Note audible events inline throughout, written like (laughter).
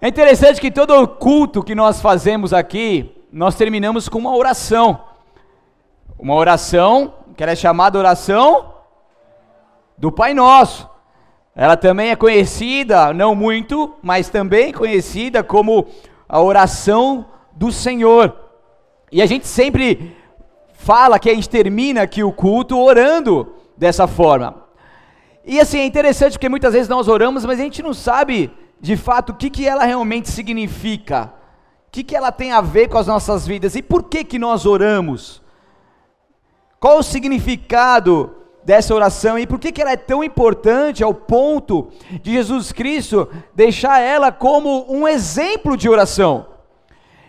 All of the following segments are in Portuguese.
É interessante que todo culto que nós fazemos aqui, nós terminamos com uma oração. Uma oração que era é chamada oração do Pai Nosso. Ela também é conhecida, não muito, mas também conhecida como a oração do Senhor. E a gente sempre fala que a gente termina aqui o culto orando dessa forma. E assim, é interessante porque muitas vezes nós oramos, mas a gente não sabe de fato o que, que ela realmente significa, o que, que ela tem a ver com as nossas vidas e por que, que nós oramos. Qual o significado dessa oração e por que, que ela é tão importante ao ponto de Jesus Cristo deixar ela como um exemplo de oração?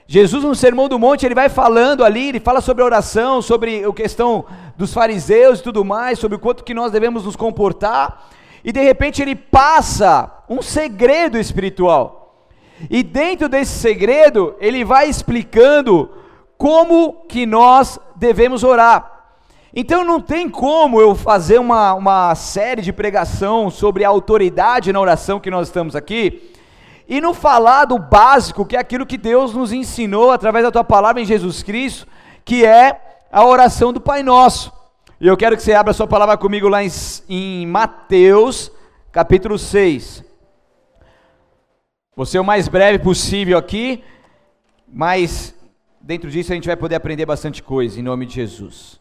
Jesus no Sermão do Monte, ele vai falando ali, ele fala sobre a oração, sobre a questão dos fariseus e tudo mais, sobre o quanto que nós devemos nos comportar, e de repente ele passa um segredo espiritual. E dentro desse segredo, ele vai explicando como que nós devemos orar. Então não tem como eu fazer uma, uma série de pregação sobre a autoridade na oração que nós estamos aqui, e não falar do básico, que é aquilo que Deus nos ensinou através da tua palavra em Jesus Cristo, que é a oração do Pai Nosso. E eu quero que você abra sua palavra comigo lá em, em Mateus, capítulo 6. Vou ser o mais breve possível aqui, mas dentro disso a gente vai poder aprender bastante coisa, em nome de Jesus.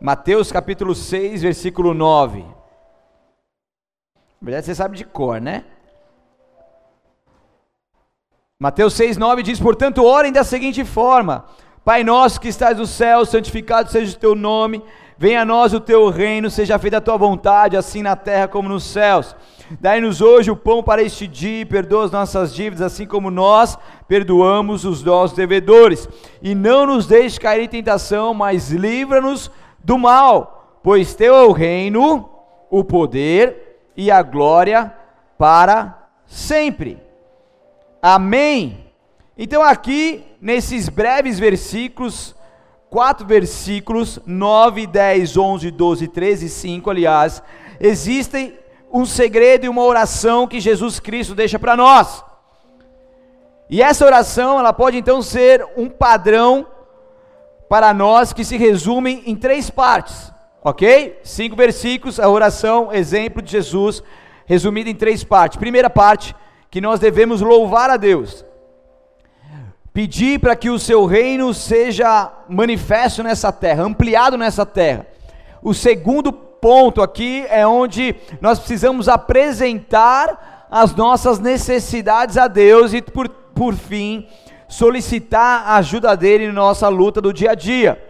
Mateus capítulo 6, versículo 9. Na verdade você sabe de cor, né? Mateus 6,9 diz: Portanto, orem da seguinte forma: Pai nosso que estás no céu, santificado seja o teu nome, venha a nós o teu reino, seja feita a tua vontade, assim na terra como nos céus. Dai-nos hoje o pão para este dia, e perdoa as nossas dívidas, assim como nós perdoamos os nossos devedores. E não nos deixe cair em tentação, mas livra-nos do mal, pois teu é o reino, o poder e a glória para sempre. Amém? Então, aqui, nesses breves versículos, quatro versículos, 9, 10, 11, 12, 13 e 5, aliás, existem um segredo e uma oração que Jesus Cristo deixa para nós. E essa oração, ela pode então ser um padrão para nós que se resume em três partes, ok? Cinco versículos, a oração, exemplo de Jesus, resumida em três partes. Primeira parte, que nós devemos louvar a Deus, pedir para que o seu reino seja manifesto nessa terra, ampliado nessa terra. O segundo ponto aqui é onde nós precisamos apresentar as nossas necessidades a Deus e, por, por fim, solicitar a ajuda dele na nossa luta do dia a dia.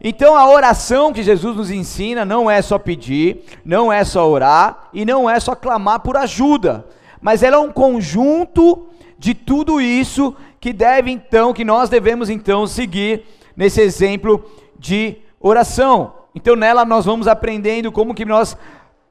Então a oração que Jesus nos ensina não é só pedir, não é só orar e não é só clamar por ajuda mas ela é um conjunto de tudo isso que deve então, que nós devemos então seguir nesse exemplo de oração. Então nela nós vamos aprendendo como que nós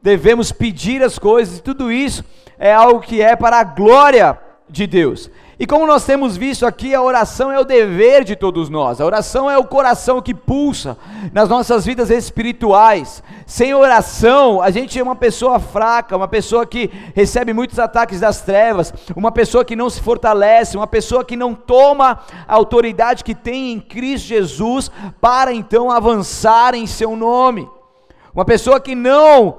devemos pedir as coisas, e tudo isso é algo que é para a glória de Deus. E como nós temos visto aqui, a oração é o dever de todos nós. A oração é o coração que pulsa nas nossas vidas espirituais. Sem oração, a gente é uma pessoa fraca, uma pessoa que recebe muitos ataques das trevas, uma pessoa que não se fortalece, uma pessoa que não toma a autoridade que tem em Cristo Jesus para então avançar em seu nome. Uma pessoa que não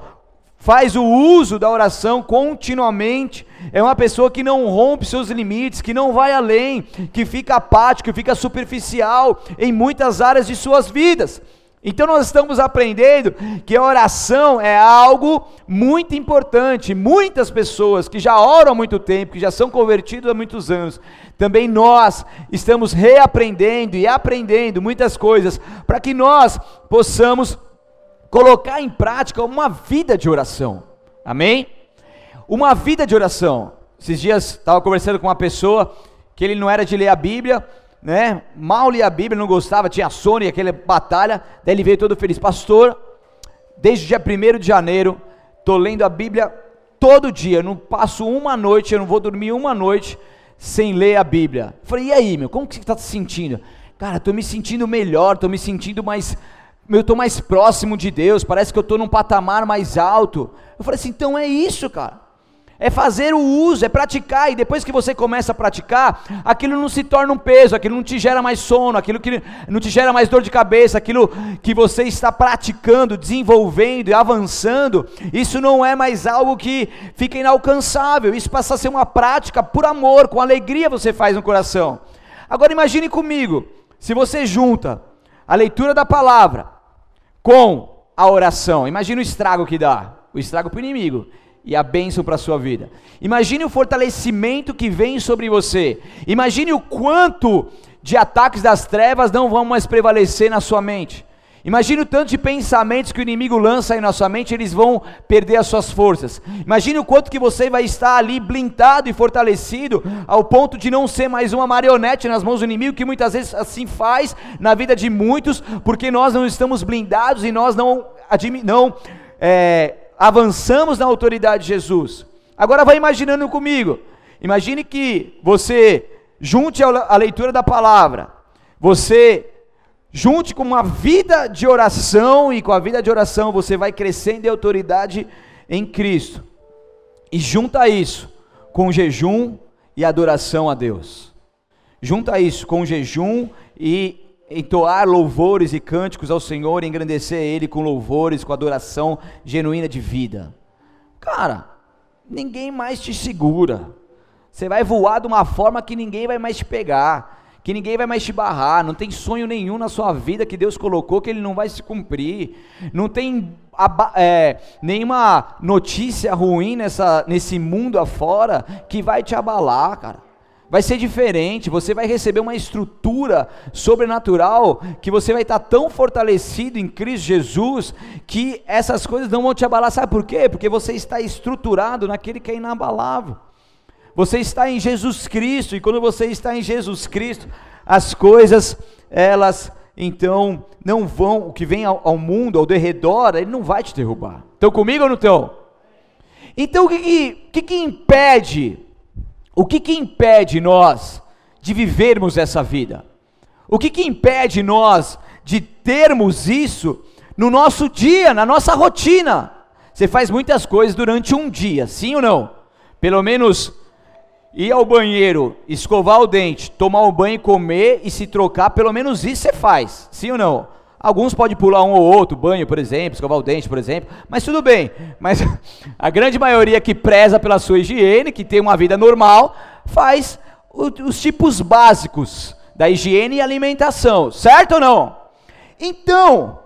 faz o uso da oração continuamente, é uma pessoa que não rompe seus limites, que não vai além, que fica apático, que fica superficial em muitas áreas de suas vidas. Então nós estamos aprendendo que a oração é algo muito importante. Muitas pessoas que já oram há muito tempo, que já são convertidas há muitos anos, também nós estamos reaprendendo e aprendendo muitas coisas para que nós possamos colocar em prática uma vida de oração. Amém? Uma vida de oração. Esses dias estava conversando com uma pessoa que ele não era de ler a Bíblia, né? Mal lia a Bíblia, não gostava, tinha sono e aquela batalha. Daí ele veio todo feliz, pastor. Desde o dia 1 de janeiro, estou lendo a Bíblia todo dia. Não passo uma noite, eu não vou dormir uma noite sem ler a Bíblia. Falei, e aí, meu, como que você está se sentindo? Cara, estou me sentindo melhor, estou me sentindo mais eu estou mais próximo de Deus, parece que eu estou num patamar mais alto. Eu falei assim, então é isso, cara. é fazer o uso, é praticar, e depois que você começa a praticar, aquilo não se torna um peso, aquilo não te gera mais sono, aquilo que não te gera mais dor de cabeça, aquilo que você está praticando, desenvolvendo e avançando, isso não é mais algo que fica inalcançável, isso passa a ser uma prática por amor, com alegria você faz no coração. Agora imagine comigo, se você junta a leitura da palavra com a oração, imagine o estrago que dá, o estrago para o inimigo e a bênção para a sua vida. Imagine o fortalecimento que vem sobre você. Imagine o quanto de ataques das trevas não vão mais prevalecer na sua mente. Imagine o tanto de pensamentos que o inimigo lança aí na sua mente, eles vão perder as suas forças. Imagine o quanto que você vai estar ali blindado e fortalecido ao ponto de não ser mais uma marionete nas mãos do inimigo, que muitas vezes assim faz na vida de muitos, porque nós não estamos blindados e nós não, não é, avançamos na autoridade de Jesus. Agora vai imaginando comigo. Imagine que você junte a leitura da palavra, você junte com uma vida de oração e com a vida de oração você vai crescendo em autoridade em Cristo. E junta isso com jejum e adoração a Deus. Junta isso com jejum e entoar louvores e cânticos ao Senhor, engrandecer Ele com louvores, com adoração genuína de vida. Cara, ninguém mais te segura. Você vai voar de uma forma que ninguém vai mais te pegar, que ninguém vai mais te barrar. Não tem sonho nenhum na sua vida que Deus colocou que Ele não vai se cumprir. Não tem é, nenhuma notícia ruim nessa, nesse mundo afora que vai te abalar, cara vai ser diferente, você vai receber uma estrutura sobrenatural, que você vai estar tão fortalecido em Cristo Jesus, que essas coisas não vão te abalar, sabe por quê? Porque você está estruturado naquele que é inabalável, você está em Jesus Cristo, e quando você está em Jesus Cristo, as coisas, elas então não vão, o que vem ao, ao mundo, ao derredor, ele não vai te derrubar. Estão comigo ou não estão? Então o que, que, que, que impede o que, que impede nós de vivermos essa vida? O que, que impede nós de termos isso no nosso dia, na nossa rotina? Você faz muitas coisas durante um dia, sim ou não? Pelo menos ir ao banheiro, escovar o dente, tomar um banho, comer e se trocar, pelo menos isso você faz, sim ou não? Alguns podem pular um ou outro, banho, por exemplo, escovar o dente, por exemplo, mas tudo bem. Mas (laughs) a grande maioria que preza pela sua higiene, que tem uma vida normal, faz os tipos básicos da higiene e alimentação, certo ou não? Então,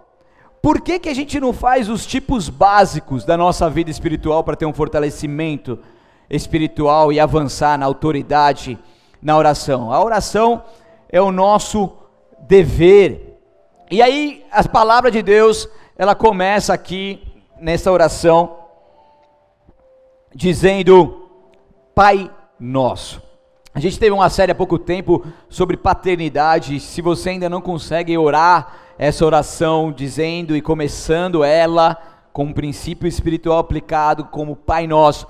por que, que a gente não faz os tipos básicos da nossa vida espiritual para ter um fortalecimento espiritual e avançar na autoridade na oração? A oração é o nosso dever e aí, a palavra de Deus, ela começa aqui nessa oração, dizendo: Pai Nosso. A gente teve uma série há pouco tempo sobre paternidade. Se você ainda não consegue orar essa oração, dizendo e começando ela com um princípio espiritual aplicado como Pai Nosso,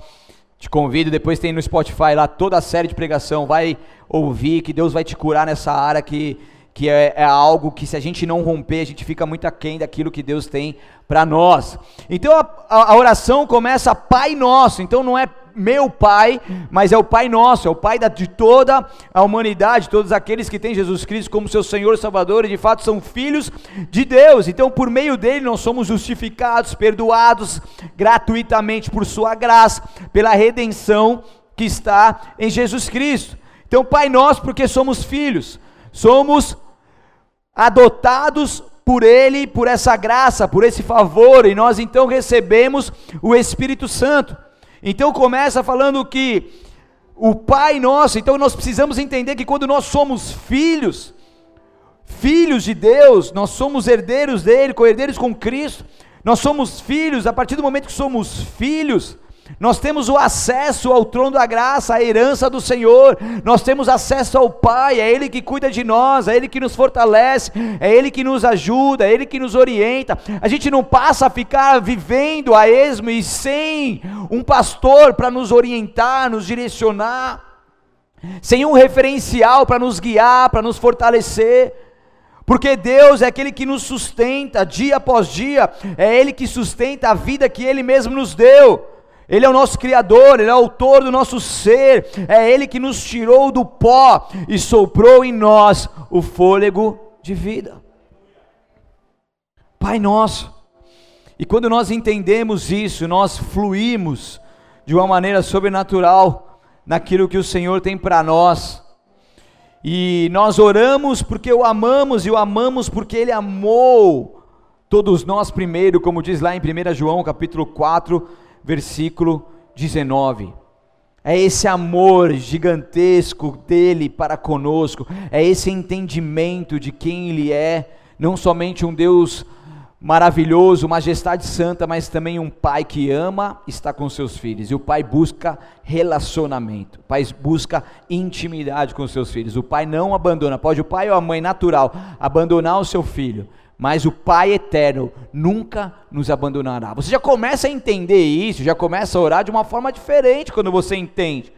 te convido, depois tem no Spotify lá toda a série de pregação, vai ouvir, que Deus vai te curar nessa área que que é, é, algo que se a gente não romper, a gente fica muito aquém daquilo que Deus tem para nós. Então a, a, a, oração começa Pai Nosso, então não é meu Pai, mas é o Pai Nosso, é o Pai de toda a humanidade, todos aqueles que têm Jesus Cristo como seu Senhor e Salvador e de fato são filhos de Deus, então por meio dele nós somos justificados, perdoados gratuitamente por Sua graça, pela redenção que está em Jesus Cristo. Então, Pai Nosso, porque somos filhos, somos adotados por Ele, por essa graça, por esse favor, e nós então recebemos o Espírito Santo. Então começa falando que o Pai nosso, então nós precisamos entender que quando nós somos filhos, filhos de Deus, nós somos herdeiros dele, co-herdeiros com Cristo, nós somos filhos, a partir do momento que somos filhos, nós temos o acesso ao trono da graça, a herança do Senhor, nós temos acesso ao Pai, é Ele que cuida de nós, é Ele que nos fortalece, é Ele que nos ajuda, é Ele que nos orienta. A gente não passa a ficar vivendo a esmo e sem um pastor para nos orientar, nos direcionar, sem um referencial para nos guiar, para nos fortalecer. Porque Deus é aquele que nos sustenta dia após dia, é Ele que sustenta a vida que Ele mesmo nos deu. Ele é o nosso Criador, Ele é o autor do nosso ser, é Ele que nos tirou do pó e soprou em nós o fôlego de vida. Pai nosso, e quando nós entendemos isso, nós fluímos de uma maneira sobrenatural naquilo que o Senhor tem para nós. E nós oramos porque o amamos e o amamos porque Ele amou todos nós primeiro, como diz lá em 1 João capítulo 4, versículo 19. É esse amor gigantesco dele para conosco, é esse entendimento de quem ele é, não somente um Deus maravilhoso, majestade santa, mas também um pai que ama estar com seus filhos. E o pai busca relacionamento, o pai busca intimidade com seus filhos. O pai não abandona, pode o pai ou a mãe natural abandonar o seu filho, mas o pai eterno nunca nos abandonará. Você já começa a entender isso, já começa a orar de uma forma diferente quando você entende.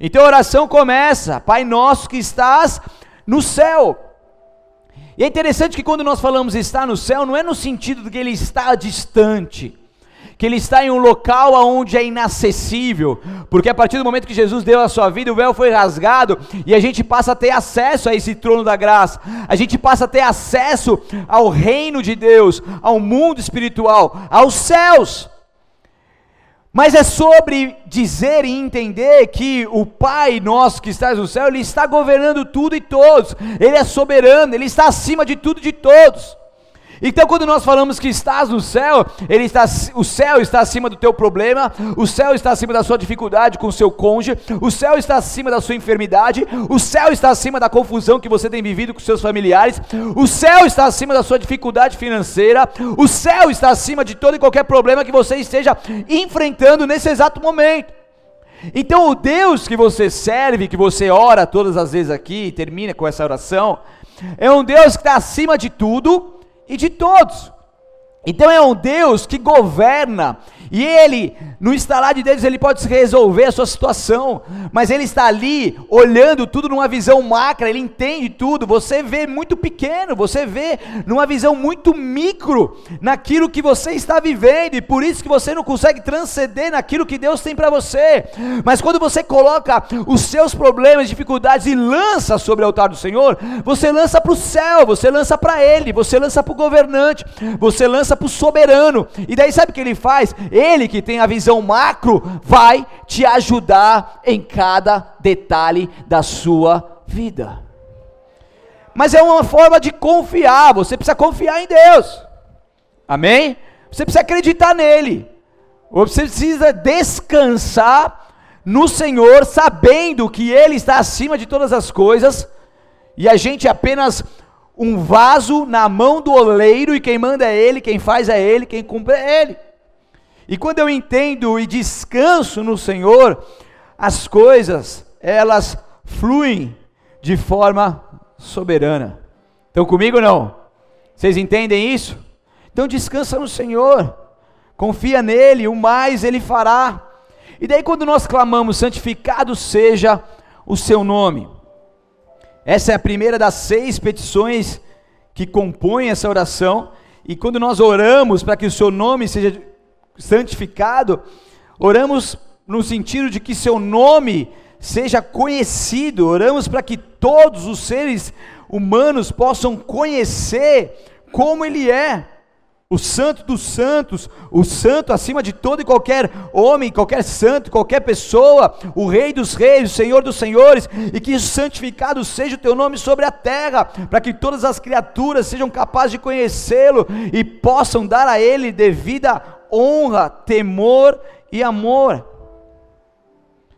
Então a oração começa, Pai nosso que estás no céu, e é interessante que quando nós falamos estar no céu, não é no sentido de que ele está distante, que ele está em um local onde é inacessível, porque a partir do momento que Jesus deu a sua vida, o véu foi rasgado e a gente passa a ter acesso a esse trono da graça, a gente passa a ter acesso ao reino de Deus, ao mundo espiritual, aos céus. Mas é sobre dizer e entender que o Pai nosso que está no céu, Ele está governando tudo e todos, Ele é soberano, Ele está acima de tudo e de todos. Então, quando nós falamos que estás no céu, ele está, o céu está acima do teu problema, o céu está acima da sua dificuldade com o seu cônjuge, o céu está acima da sua enfermidade, o céu está acima da confusão que você tem vivido com seus familiares, o céu está acima da sua dificuldade financeira, o céu está acima de todo e qualquer problema que você esteja enfrentando nesse exato momento. Então, o Deus que você serve, que você ora todas as vezes aqui, e termina com essa oração, é um Deus que está acima de tudo e de todos. Então é um Deus que governa e ele, no instalar de dedos, ele pode resolver a sua situação, mas ele está ali olhando tudo numa visão macra, ele entende tudo. Você vê muito pequeno, você vê numa visão muito micro naquilo que você está vivendo, e por isso que você não consegue transcender naquilo que Deus tem para você. Mas quando você coloca os seus problemas, dificuldades e lança sobre o altar do Senhor, você lança para o céu, você lança para Ele, você lança para o governante, você lança para o soberano, e daí sabe o que ele faz? Ele que tem a visão macro vai te ajudar em cada detalhe da sua vida. Mas é uma forma de confiar, você precisa confiar em Deus. Amém? Você precisa acreditar nele. Você precisa descansar no Senhor, sabendo que Ele está acima de todas as coisas, e a gente é apenas um vaso na mão do oleiro, e quem manda é Ele, quem faz é Ele, quem cumpre é Ele. E quando eu entendo e descanso no Senhor, as coisas, elas fluem de forma soberana. Estão comigo não? Vocês entendem isso? Então descansa no Senhor, confia nele, o mais ele fará. E daí quando nós clamamos, santificado seja o seu nome. Essa é a primeira das seis petições que compõem essa oração. E quando nós oramos para que o seu nome seja santificado, oramos no sentido de que seu nome seja conhecido, oramos para que todos os seres humanos possam conhecer como Ele é. O santo dos santos, o santo acima de todo e qualquer homem, qualquer santo, qualquer pessoa, o rei dos reis, o senhor dos senhores, e que santificado seja o teu nome sobre a terra, para que todas as criaturas sejam capazes de conhecê-lo e possam dar a ele devida honra, temor e amor.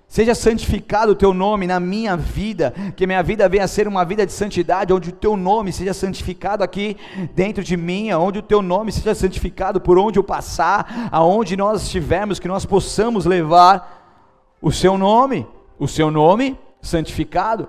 Seja santificado o teu nome na minha vida, que minha vida venha a ser uma vida de santidade, onde o teu nome seja santificado aqui dentro de mim, onde o teu nome seja santificado por onde eu passar, aonde nós estivermos, que nós possamos levar o seu nome, o seu nome santificado.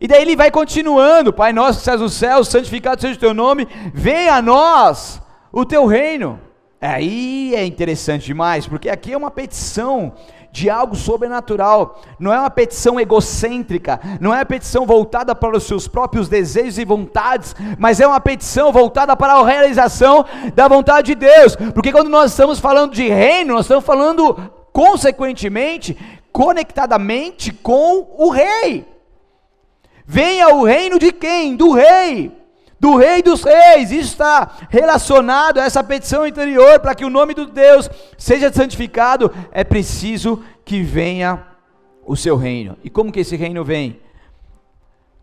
E daí ele vai continuando, Pai nosso que estás no céu, santificado seja o teu nome, venha a nós o teu reino. Aí é interessante demais, porque aqui é uma petição de algo sobrenatural. Não é uma petição egocêntrica, não é uma petição voltada para os seus próprios desejos e vontades, mas é uma petição voltada para a realização da vontade de Deus. Porque quando nós estamos falando de reino, nós estamos falando consequentemente, conectadamente com o rei. Venha o reino de quem? Do rei do Rei dos Reis. Isso está relacionado a essa petição interior para que o nome do Deus seja santificado. É preciso que venha o seu reino. E como que esse reino vem?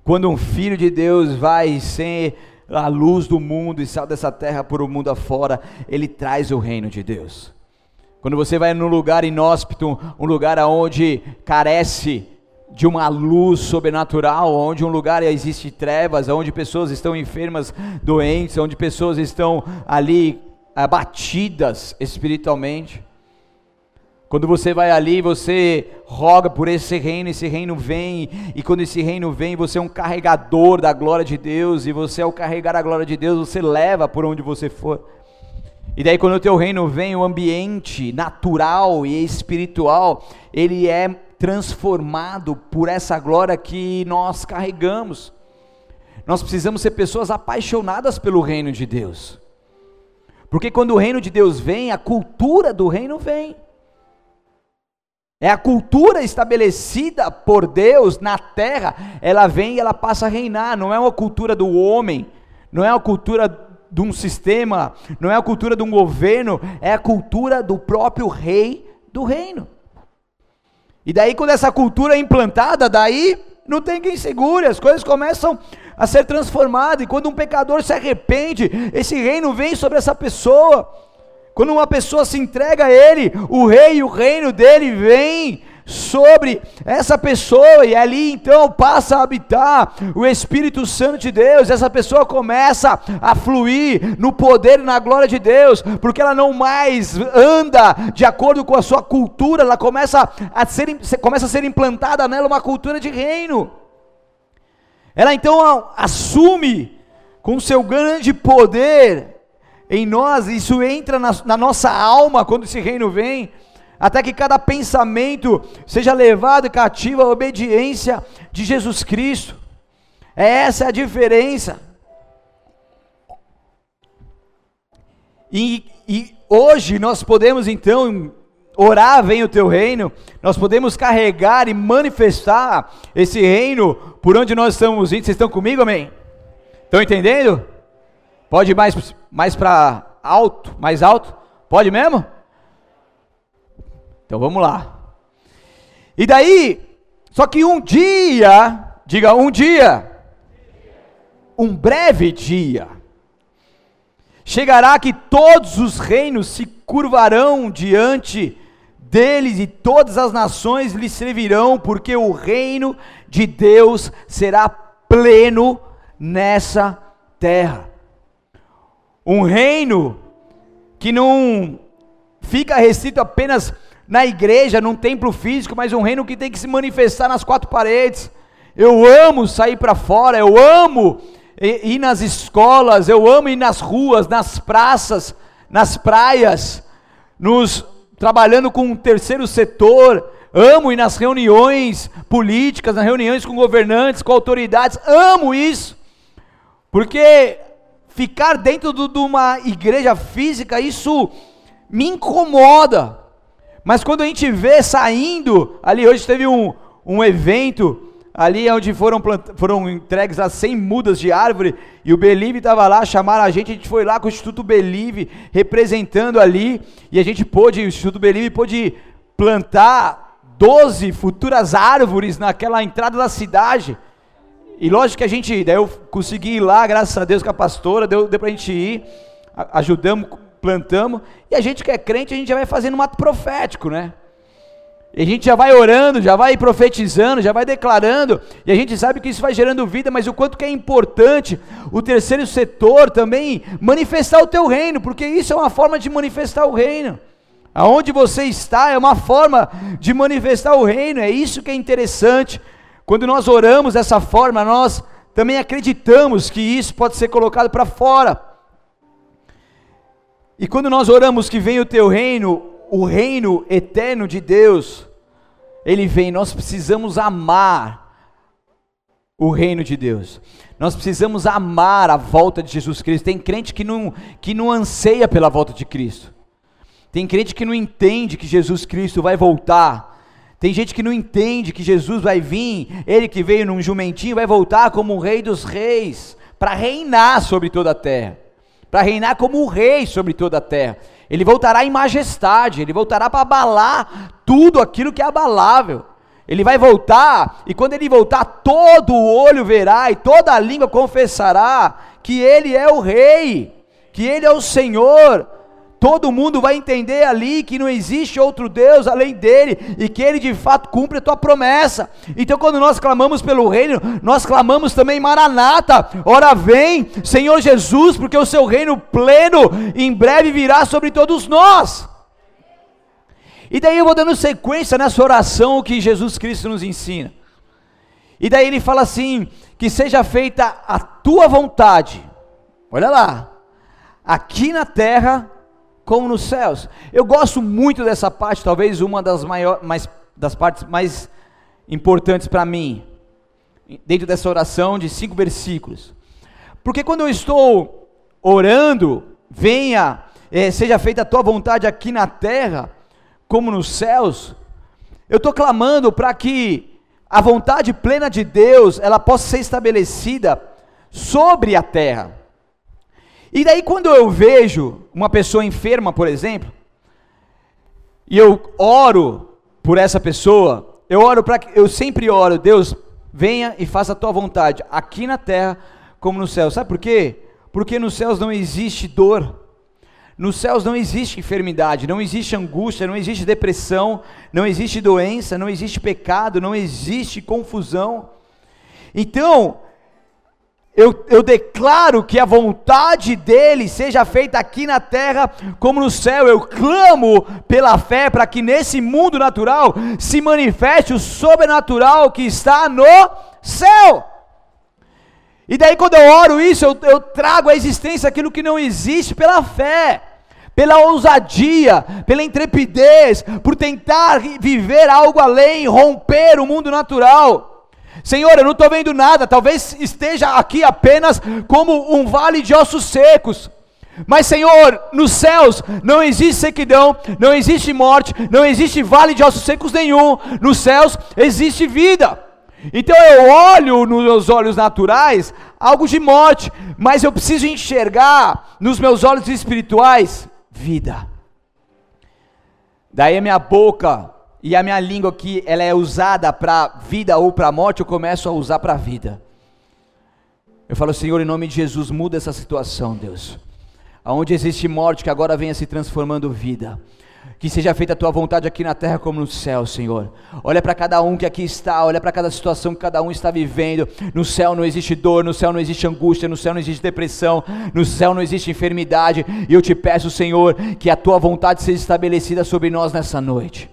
Quando um filho de Deus vai ser a luz do mundo e sai dessa terra por o um mundo afora, ele traz o reino de Deus. Quando você vai num lugar inóspito, um lugar onde carece de uma luz sobrenatural, onde um lugar existe trevas, onde pessoas estão enfermas, doentes, onde pessoas estão ali abatidas espiritualmente. Quando você vai ali, você roga por esse reino, esse reino vem, e quando esse reino vem, você é um carregador da glória de Deus, e você ao carregar a glória de Deus, você leva por onde você for. E daí quando o teu reino vem, o ambiente natural e espiritual, ele é transformado por essa glória que nós carregamos. Nós precisamos ser pessoas apaixonadas pelo reino de Deus. Porque quando o reino de Deus vem, a cultura do reino vem. É a cultura estabelecida por Deus na terra, ela vem e ela passa a reinar. Não é uma cultura do homem, não é uma cultura de um sistema, não é a cultura de um governo, é a cultura do próprio rei do reino. E daí, quando essa cultura é implantada, daí não tem quem segure, as coisas começam a ser transformadas. E quando um pecador se arrepende, esse reino vem sobre essa pessoa. Quando uma pessoa se entrega a Ele, o rei e o reino dele vem sobre essa pessoa, e ali então passa a habitar o Espírito Santo de Deus, essa pessoa começa a fluir no poder e na glória de Deus, porque ela não mais anda de acordo com a sua cultura, ela começa a ser, começa a ser implantada nela uma cultura de reino. Ela então assume com seu grande poder em nós, isso entra na, na nossa alma quando esse reino vem até que cada pensamento seja levado cativo à obediência de Jesus Cristo. É essa a diferença. E, e hoje nós podemos então orar, vem o teu reino, nós podemos carregar e manifestar esse reino por onde nós estamos indo. Vocês estão comigo, amém? Estão entendendo? Pode ir mais, mais para alto, mais alto? Pode mesmo? Então vamos lá. E daí, só que um dia, diga um dia, um breve dia, chegará que todos os reinos se curvarão diante deles e todas as nações lhe servirão, porque o reino de Deus será pleno nessa terra. Um reino que não fica restrito apenas na igreja, num templo físico, mas um reino que tem que se manifestar nas quatro paredes. Eu amo sair para fora, eu amo ir nas escolas, eu amo ir nas ruas, nas praças, nas praias, nos trabalhando com o terceiro setor, amo ir nas reuniões políticas, nas reuniões com governantes, com autoridades, amo isso. Porque ficar dentro de uma igreja física, isso me incomoda. Mas quando a gente vê saindo, ali hoje teve um, um evento, ali onde foram, foram entregues as 100 mudas de árvore, e o Believe estava lá, chamaram a gente, a gente foi lá com o Instituto Believe, representando ali, e a gente pôde, o Instituto Believe pôde plantar 12 futuras árvores naquela entrada da cidade, e lógico que a gente, daí eu consegui ir lá, graças a Deus com a pastora, deu, deu para a gente ir, ajudamos plantamos, e a gente que é crente, a gente já vai fazendo um ato profético, né? E a gente já vai orando, já vai profetizando, já vai declarando, e a gente sabe que isso vai gerando vida, mas o quanto que é importante o terceiro setor também manifestar o teu reino, porque isso é uma forma de manifestar o reino. Aonde você está é uma forma de manifestar o reino, é isso que é interessante. Quando nós oramos dessa forma, nós também acreditamos que isso pode ser colocado para fora. E quando nós oramos que venha o teu reino, o reino eterno de Deus, ele vem, nós precisamos amar o reino de Deus. Nós precisamos amar a volta de Jesus Cristo. Tem crente que não, que não anseia pela volta de Cristo. Tem crente que não entende que Jesus Cristo vai voltar. Tem gente que não entende que Jesus vai vir, ele que veio num jumentinho, vai voltar como o rei dos reis, para reinar sobre toda a terra, para reinar como o rei sobre toda a terra. Ele voltará em majestade, ele voltará para abalar tudo aquilo que é abalável. Ele vai voltar, e quando ele voltar, todo o olho verá e toda a língua confessará que ele é o rei, que ele é o Senhor. Todo mundo vai entender ali que não existe outro Deus além dele e que ele de fato cumpre a tua promessa. Então, quando nós clamamos pelo reino, nós clamamos também Maranata. Ora vem, Senhor Jesus, porque o seu reino pleno em breve virá sobre todos nós. E daí eu vou dando sequência nessa oração que Jesus Cristo nos ensina. E daí ele fala assim: que seja feita a tua vontade. Olha lá, aqui na terra como nos céus. Eu gosto muito dessa parte, talvez uma das maiores, mais, das partes mais importantes para mim, dentro dessa oração de cinco versículos. Porque quando eu estou orando, venha, eh, seja feita a tua vontade aqui na terra, como nos céus, eu estou clamando para que a vontade plena de Deus ela possa ser estabelecida sobre a terra. E daí quando eu vejo uma pessoa enferma, por exemplo, e eu oro por essa pessoa, eu oro para eu sempre oro, Deus, venha e faça a tua vontade, aqui na terra como no céu. Sabe por quê? Porque nos céus não existe dor. Nos céus não existe enfermidade, não existe angústia, não existe depressão, não existe doença, não existe pecado, não existe confusão. Então, eu, eu, declaro que a vontade dele seja feita aqui na terra como no céu. Eu clamo pela fé para que nesse mundo natural se manifeste o sobrenatural que está no céu. E daí, quando eu oro isso, eu, eu trago à existência aquilo que não existe pela fé, pela ousadia, pela intrepidez, por tentar viver algo além, romper o mundo natural. Senhor, eu não estou vendo nada, talvez esteja aqui apenas como um vale de ossos secos. Mas, Senhor, nos céus não existe sequidão, não existe morte, não existe vale de ossos secos nenhum. Nos céus existe vida. Então eu olho nos meus olhos naturais algo de morte, mas eu preciso enxergar nos meus olhos espirituais vida. Daí a minha boca e a minha língua que ela é usada para vida ou para morte, eu começo a usar para vida. Eu falo, Senhor, em nome de Jesus, muda essa situação, Deus. Aonde existe morte, que agora venha se transformando vida que seja feita a tua vontade aqui na terra como no céu, Senhor. Olha para cada um que aqui está, olha para cada situação que cada um está vivendo. No céu não existe dor, no céu não existe angústia, no céu não existe depressão, no céu não existe enfermidade. E eu te peço, Senhor, que a tua vontade seja estabelecida sobre nós nessa noite.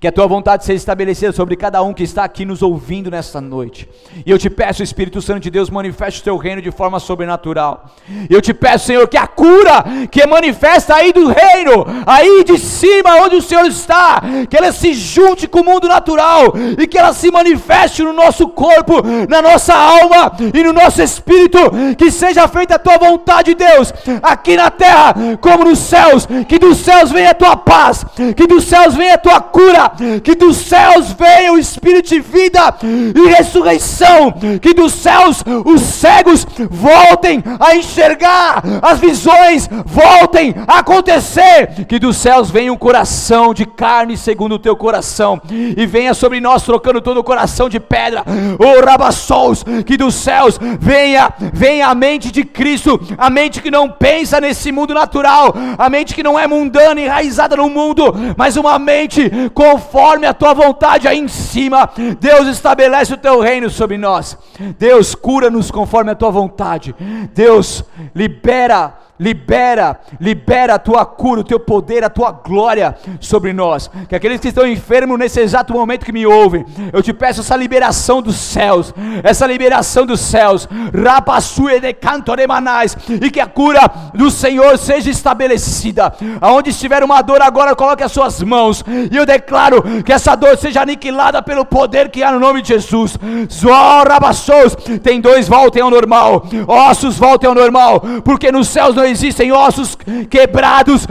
Que a tua vontade seja estabelecida sobre cada um que está aqui nos ouvindo nesta noite. E eu te peço, Espírito Santo de Deus, manifeste o teu reino de forma sobrenatural. Eu te peço, Senhor, que a cura que é manifesta aí do reino, aí de cima onde o Senhor está, que ela se junte com o mundo natural e que ela se manifeste no nosso corpo, na nossa alma e no nosso espírito. Que seja feita a tua vontade, Deus, aqui na terra como nos céus. Que dos céus venha a tua paz, que dos céus venha a tua cura que dos céus venha o Espírito de vida e ressurreição, que dos céus os cegos voltem a enxergar, as visões voltem a acontecer, que dos céus venha um coração de carne segundo o teu coração, e venha sobre nós trocando todo o coração de pedra, oh Rabassous, que dos céus venha, venha a mente de Cristo, a mente que não pensa nesse mundo natural, a mente que não é mundana, enraizada no mundo, mas uma mente com conforme a tua vontade aí em cima. Deus estabelece o teu reino sobre nós. Deus cura-nos conforme a tua vontade. Deus libera libera, libera a tua cura, o teu poder, a tua glória sobre nós. Que aqueles que estão enfermos nesse exato momento que me ouvem, eu te peço essa liberação dos céus, essa liberação dos céus, rapassue de canto de manais, e que a cura do Senhor seja estabelecida. Aonde estiver uma dor agora, coloque as suas mãos, e eu declaro que essa dor seja aniquilada pelo poder que há no nome de Jesus. Zorabassos, tem dois voltem ao normal, ossos voltem ao normal, porque nos céus não existem ossos quebrados,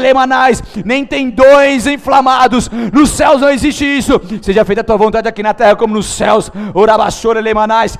lemanais, nem tendões inflamados, nos céus não existe isso. Seja feita a tua vontade aqui na terra como nos céus, lemanais.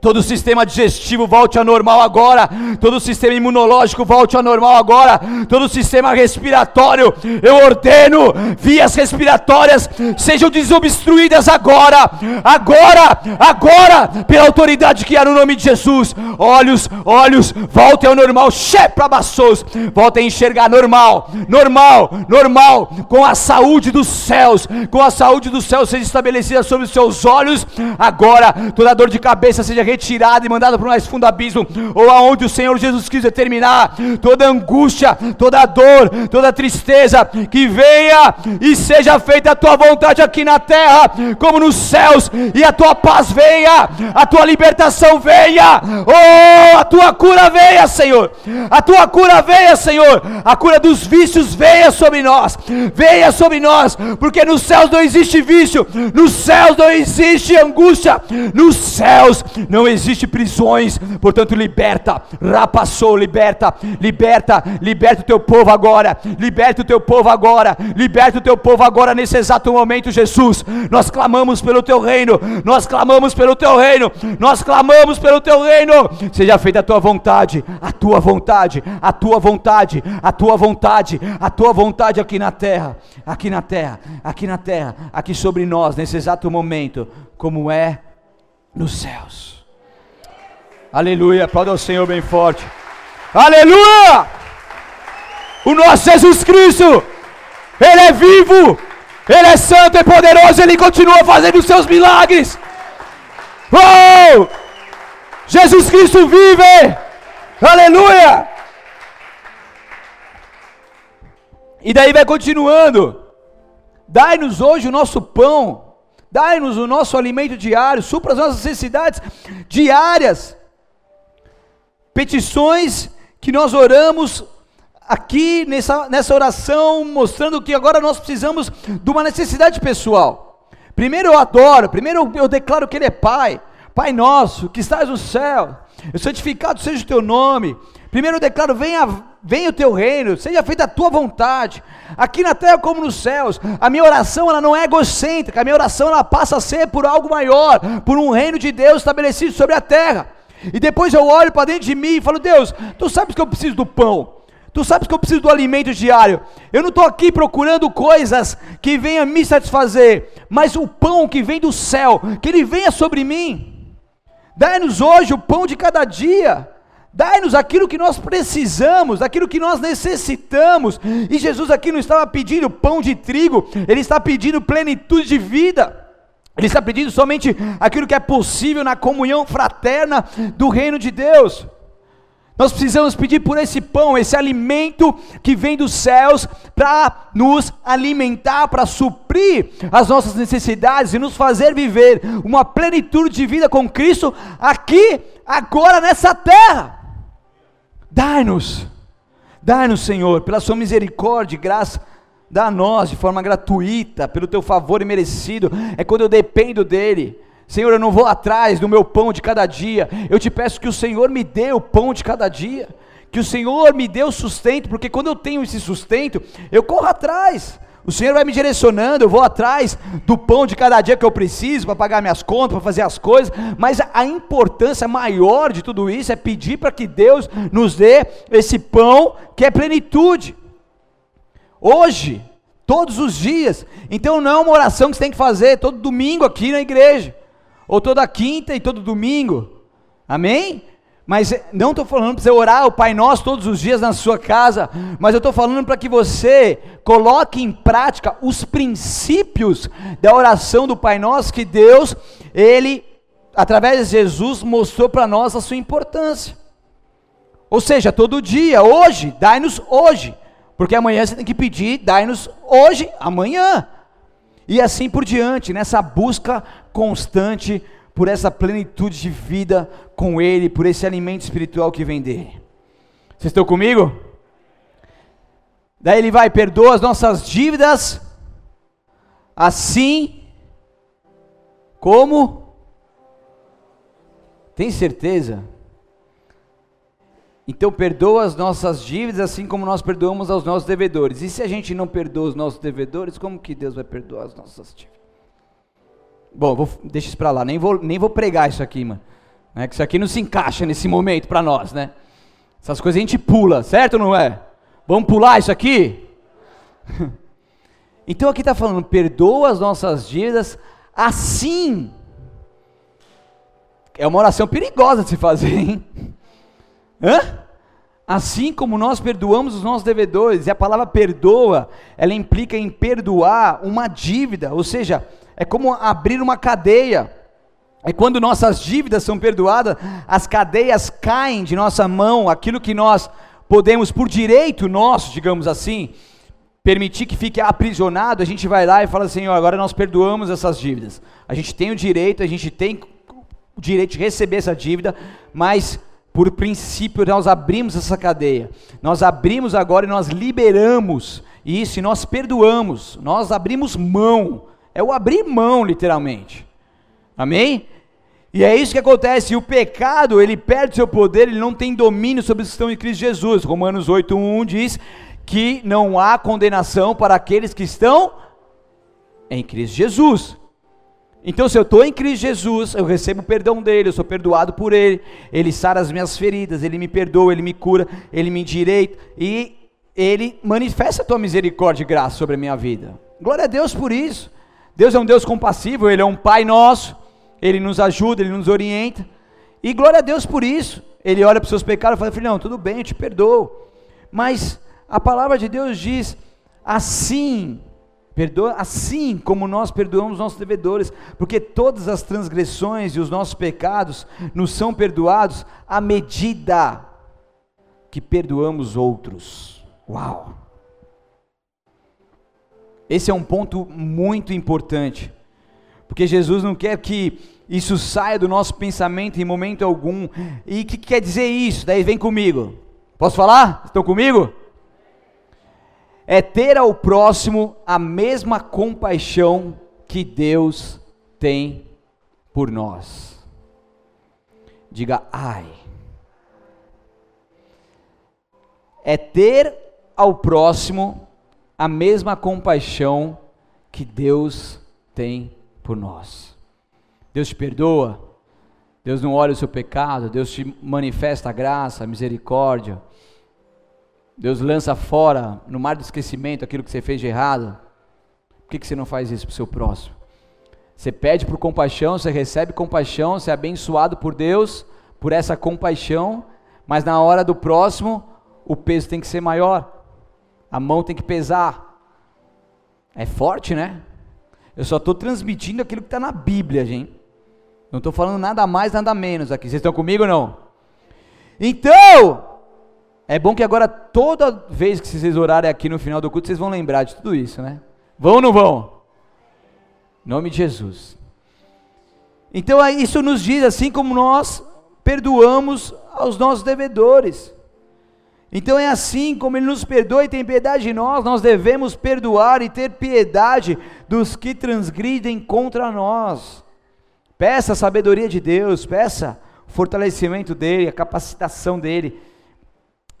Todo o sistema digestivo volte ao normal agora. Todo o sistema imunológico volte ao normal agora. Todo o sistema respiratório, eu ordeno, vias respiratórias sejam desobstruídas agora. Agora, agora, pela autoridade que há no nome de Jesus. Olhos, olhos, voltem ao normal. Sheprabassos, voltem a enxergar normal, normal, normal, com a saúde dos céus, com a saúde dos céus seja estabelecida sobre os seus olhos. Agora, toda dor de cabeça seja retirada e mandada para o mais fundo abismo, ou aonde o Senhor Jesus quis determinar, toda angústia, toda dor, toda tristeza, que venha e seja feita a tua vontade aqui na terra, como nos céus, e a tua paz venha, a tua libertação venha, oh, a tua cura venha, Senhor, a tua cura venha, Senhor, a cura dos vícios venha sobre nós, venha sobre nós, porque nos céus não existe vício, nos céus não existe angústia, nos céus não não existe prisões, portanto, liberta, rapassou, liberta, liberta, liberta o teu povo agora, liberta o teu povo agora, liberta o teu povo agora nesse exato momento, Jesus. Nós clamamos pelo teu reino, nós clamamos pelo teu reino, nós clamamos pelo teu reino. Seja feita a tua vontade, a tua vontade, a tua vontade, a tua vontade, a tua vontade aqui na terra, aqui na terra, aqui na terra, aqui sobre nós, nesse exato momento, como é nos céus. Aleluia, aplauda o Senhor bem forte. Aleluia! O nosso Jesus Cristo, Ele é vivo, Ele é santo e poderoso, Ele continua fazendo os seus milagres. Oh! Jesus Cristo vive! Aleluia! E daí vai continuando. Dai-nos hoje o nosso pão, dai-nos o nosso alimento diário, supra as nossas necessidades diárias petições que nós oramos aqui nessa, nessa oração, mostrando que agora nós precisamos de uma necessidade pessoal. Primeiro eu adoro, primeiro eu declaro que Ele é Pai, Pai nosso, que estás no céu, santificado seja o teu nome. Primeiro eu declaro: venha, venha o teu reino, seja feita a tua vontade, aqui na terra como nos céus. A minha oração ela não é egocêntrica, a minha oração ela passa a ser por algo maior, por um reino de Deus estabelecido sobre a terra. E depois eu olho para dentro de mim e falo: Deus, tu sabes que eu preciso do pão. Tu sabes que eu preciso do alimento diário. Eu não estou aqui procurando coisas que venham me satisfazer, mas o pão que vem do céu, que ele venha sobre mim. Dai-nos hoje o pão de cada dia. Dai-nos aquilo que nós precisamos, aquilo que nós necessitamos. E Jesus aqui não estava pedindo pão de trigo, ele está pedindo plenitude de vida. Ele está pedindo somente aquilo que é possível na comunhão fraterna do reino de Deus. Nós precisamos pedir por esse pão, esse alimento que vem dos céus, para nos alimentar, para suprir as nossas necessidades e nos fazer viver uma plenitude de vida com Cristo aqui, agora nessa terra. Dai-nos, dai-nos, Senhor, pela Sua misericórdia e graça dá a nós de forma gratuita, pelo teu favor imerecido, é quando eu dependo dEle. Senhor, eu não vou atrás do meu pão de cada dia, eu te peço que o Senhor me dê o pão de cada dia, que o Senhor me dê o sustento, porque quando eu tenho esse sustento, eu corro atrás. O Senhor vai me direcionando, eu vou atrás do pão de cada dia que eu preciso para pagar minhas contas, para fazer as coisas, mas a importância maior de tudo isso é pedir para que Deus nos dê esse pão que é plenitude. Hoje, todos os dias. Então não é uma oração que você tem que fazer todo domingo aqui na igreja, ou toda quinta e todo domingo. Amém? Mas não estou falando para você orar o Pai Nosso todos os dias na sua casa, mas eu estou falando para que você coloque em prática os princípios da oração do Pai Nosso que Deus, Ele, através de Jesus, mostrou para nós a sua importância. Ou seja, todo dia, hoje, dai-nos hoje. Porque amanhã você tem que pedir, dai-nos hoje, amanhã. E assim por diante, nessa busca constante por essa plenitude de vida com Ele, por esse alimento espiritual que vem dele. Vocês estão comigo? Daí ele vai, perdoa as nossas dívidas, assim como. Tem certeza? Então perdoa as nossas dívidas, assim como nós perdoamos aos nossos devedores. E se a gente não perdoa os nossos devedores, como que Deus vai perdoar as nossas dívidas? Bom, vou, deixa isso para lá, nem vou, nem vou pregar isso aqui, mano. Né, que isso aqui não se encaixa nesse momento para nós, né? Essas coisas a gente pula, certo ou não é? Vamos pular isso aqui? (laughs) então aqui está falando, perdoa as nossas dívidas, assim. É uma oração perigosa de se fazer, hein? Hã? Assim como nós perdoamos os nossos devedores, e a palavra perdoa, ela implica em perdoar uma dívida, ou seja, é como abrir uma cadeia. É quando nossas dívidas são perdoadas, as cadeias caem de nossa mão, aquilo que nós podemos, por direito nosso, digamos assim, permitir que fique aprisionado, a gente vai lá e fala assim: agora nós perdoamos essas dívidas. A gente tem o direito, a gente tem o direito de receber essa dívida, mas por princípio, nós abrimos essa cadeia. Nós abrimos agora e nós liberamos isso e nós perdoamos. Nós abrimos mão. É o abrir mão, literalmente. Amém? E é isso que acontece. E o pecado, ele perde seu poder, ele não tem domínio sobre os que estão em Cristo Jesus. Romanos 8:1 diz que não há condenação para aqueles que estão em Cristo Jesus. Então, se eu estou em Cristo Jesus, eu recebo o perdão dele, eu sou perdoado por ele, ele sara as minhas feridas, ele me perdoa, ele me cura, ele me endireita e ele manifesta a tua misericórdia e graça sobre a minha vida. Glória a Deus por isso. Deus é um Deus compassivo, ele é um Pai nosso, ele nos ajuda, ele nos orienta. E glória a Deus por isso. Ele olha para os seus pecados e fala: Filhão, tudo bem, eu te perdoo. Mas a palavra de Deus diz: assim Perdoa assim como nós perdoamos nossos devedores, porque todas as transgressões e os nossos pecados nos são perdoados à medida que perdoamos outros. Uau! Esse é um ponto muito importante, porque Jesus não quer que isso saia do nosso pensamento em momento algum. E o que quer dizer isso? Daí vem comigo. Posso falar? Estão comigo? É ter ao próximo a mesma compaixão que Deus tem por nós. Diga ai. É ter ao próximo a mesma compaixão que Deus tem por nós. Deus te perdoa, Deus não olha o seu pecado, Deus te manifesta a graça, a misericórdia. Deus lança fora, no mar do esquecimento, aquilo que você fez de errado. Por que, que você não faz isso para o seu próximo? Você pede por compaixão, você recebe compaixão, você é abençoado por Deus, por essa compaixão, mas na hora do próximo, o peso tem que ser maior, a mão tem que pesar. É forte, né? Eu só estou transmitindo aquilo que está na Bíblia, gente. Não estou falando nada mais, nada menos aqui. Vocês estão comigo ou não? Então, é bom que agora, toda vez que vocês orarem aqui no final do culto, vocês vão lembrar de tudo isso, né? Vão ou não vão? Em nome de Jesus. Então, isso nos diz assim como nós perdoamos aos nossos devedores. Então, é assim como Ele nos perdoa e tem piedade de nós, nós devemos perdoar e ter piedade dos que transgridem contra nós. Peça a sabedoria de Deus, peça o fortalecimento dEle, a capacitação dEle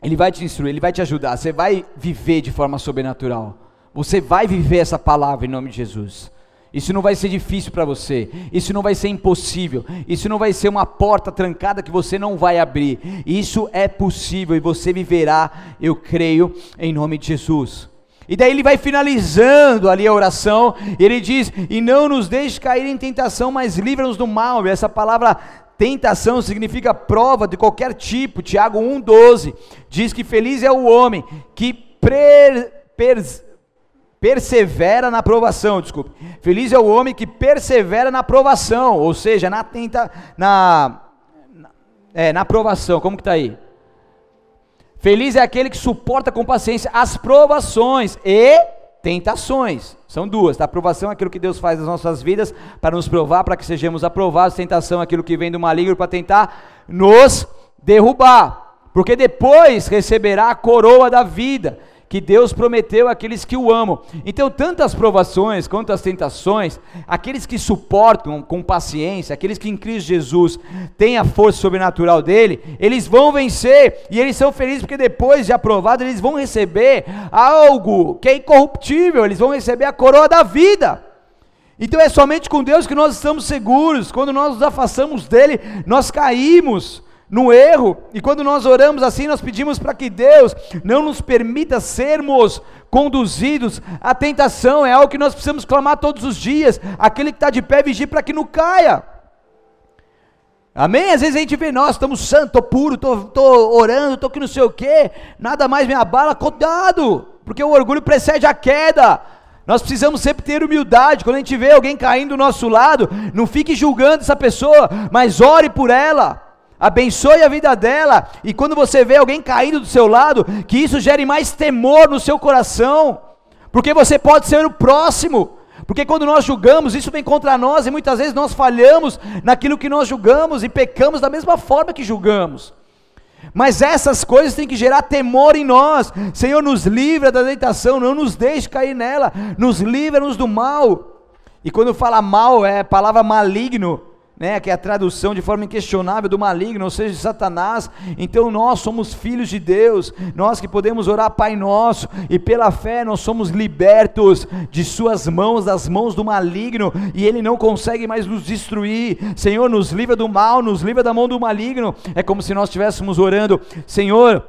ele vai te instruir, ele vai te ajudar. Você vai viver de forma sobrenatural. Você vai viver essa palavra em nome de Jesus. Isso não vai ser difícil para você. Isso não vai ser impossível. Isso não vai ser uma porta trancada que você não vai abrir. Isso é possível e você viverá, eu creio, em nome de Jesus. E daí ele vai finalizando ali a oração, ele diz: E não nos deixe cair em tentação, mas livra-nos do mal. E essa palavra Tentação significa prova de qualquer tipo. Tiago 1,12 diz que feliz é o homem que per, per, persevera na provação. Desculpe. Feliz é o homem que persevera na provação, ou seja, na tenta, na, na, é, na provação. Como que está aí? Feliz é aquele que suporta com paciência as provações e tentações. São duas. A aprovação é aquilo que Deus faz nas nossas vidas para nos provar, para que sejamos aprovados. Tentação é aquilo que vem do maligno para tentar nos derrubar. Porque depois receberá a coroa da vida que Deus prometeu àqueles que o amam. Então, tantas provações quanto as tentações, aqueles que suportam com paciência, aqueles que em Cristo Jesus têm a força sobrenatural dele, eles vão vencer e eles são felizes porque depois de aprovado, eles vão receber algo que é incorruptível, eles vão receber a coroa da vida. Então é somente com Deus que nós estamos seguros. Quando nós nos afastamos dele, nós caímos no erro, e quando nós oramos assim, nós pedimos para que Deus não nos permita sermos conduzidos à tentação, é algo que nós precisamos clamar todos os dias. Aquele que está de pé, vigie para que não caia. Amém? Às vezes a gente vê, nós estamos santo, puro, estou orando, estou que não sei o que, nada mais me abala, cuidado, porque o orgulho precede a queda. Nós precisamos sempre ter humildade. Quando a gente vê alguém caindo do nosso lado, não fique julgando essa pessoa, mas ore por ela abençoe a vida dela, e quando você vê alguém caindo do seu lado, que isso gere mais temor no seu coração, porque você pode ser o próximo, porque quando nós julgamos, isso vem contra nós, e muitas vezes nós falhamos naquilo que nós julgamos e pecamos da mesma forma que julgamos. Mas essas coisas têm que gerar temor em nós. Senhor, nos livra da tentação, não nos deixe cair nela, nos livra-nos do mal. E quando fala mal, é palavra maligno, né, que é a tradução de forma inquestionável do maligno, ou seja, de Satanás. Então nós somos filhos de Deus, nós que podemos orar Pai Nosso, e pela fé nós somos libertos de Suas mãos, das mãos do maligno, e Ele não consegue mais nos destruir. Senhor, nos livra do mal, nos livra da mão do maligno. É como se nós estivéssemos orando, Senhor.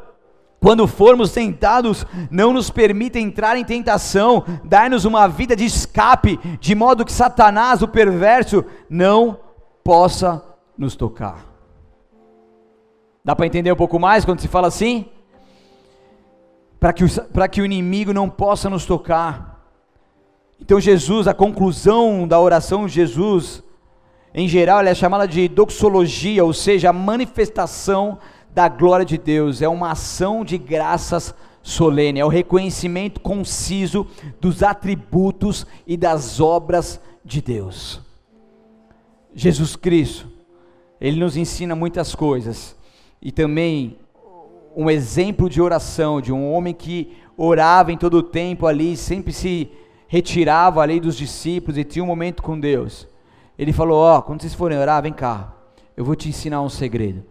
Quando formos tentados, não nos permita entrar em tentação, dai-nos uma vida de escape, de modo que Satanás, o perverso, não possa nos tocar. Dá para entender um pouco mais quando se fala assim? Para que, o, que o inimigo não possa nos tocar. Então, Jesus, a conclusão da oração de Jesus, em geral, ela é chamada de doxologia, ou seja, a manifestação da glória de Deus. É uma ação de graças solene, é o reconhecimento conciso dos atributos e das obras de Deus. Jesus Cristo, ele nos ensina muitas coisas e também um exemplo de oração de um homem que orava em todo o tempo ali, sempre se retirava ali dos discípulos e tinha um momento com Deus. Ele falou: Ó, oh, quando vocês forem orar, vem cá, eu vou te ensinar um segredo.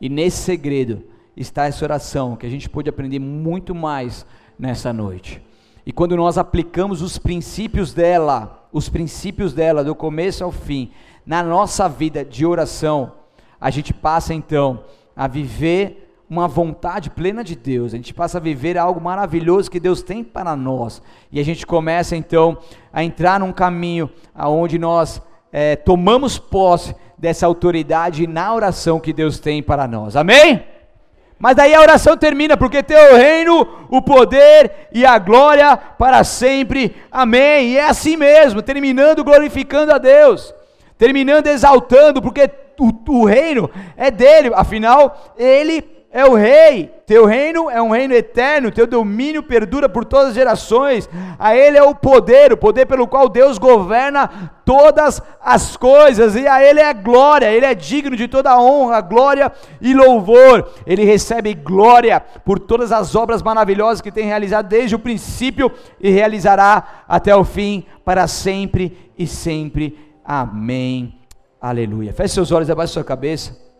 E nesse segredo está essa oração que a gente pode aprender muito mais nessa noite. E quando nós aplicamos os princípios dela, os princípios dela, do começo ao fim, na nossa vida de oração, a gente passa então a viver uma vontade plena de Deus, a gente passa a viver algo maravilhoso que Deus tem para nós, e a gente começa então a entrar num caminho aonde nós é, tomamos posse dessa autoridade na oração que Deus tem para nós, amém? Mas daí a oração termina, porque teu reino, o poder e a glória para sempre, amém, e é assim mesmo, terminando glorificando a Deus terminando exaltando, porque o, o reino é dele, afinal, ele é o rei. Teu reino é um reino eterno, teu domínio perdura por todas as gerações. A ele é o poder, o poder pelo qual Deus governa todas as coisas, e a ele é glória, ele é digno de toda honra, glória e louvor. Ele recebe glória por todas as obras maravilhosas que tem realizado desde o princípio e realizará até o fim, para sempre e sempre Amém. Aleluia. Feche seus olhos, abaixe sua cabeça.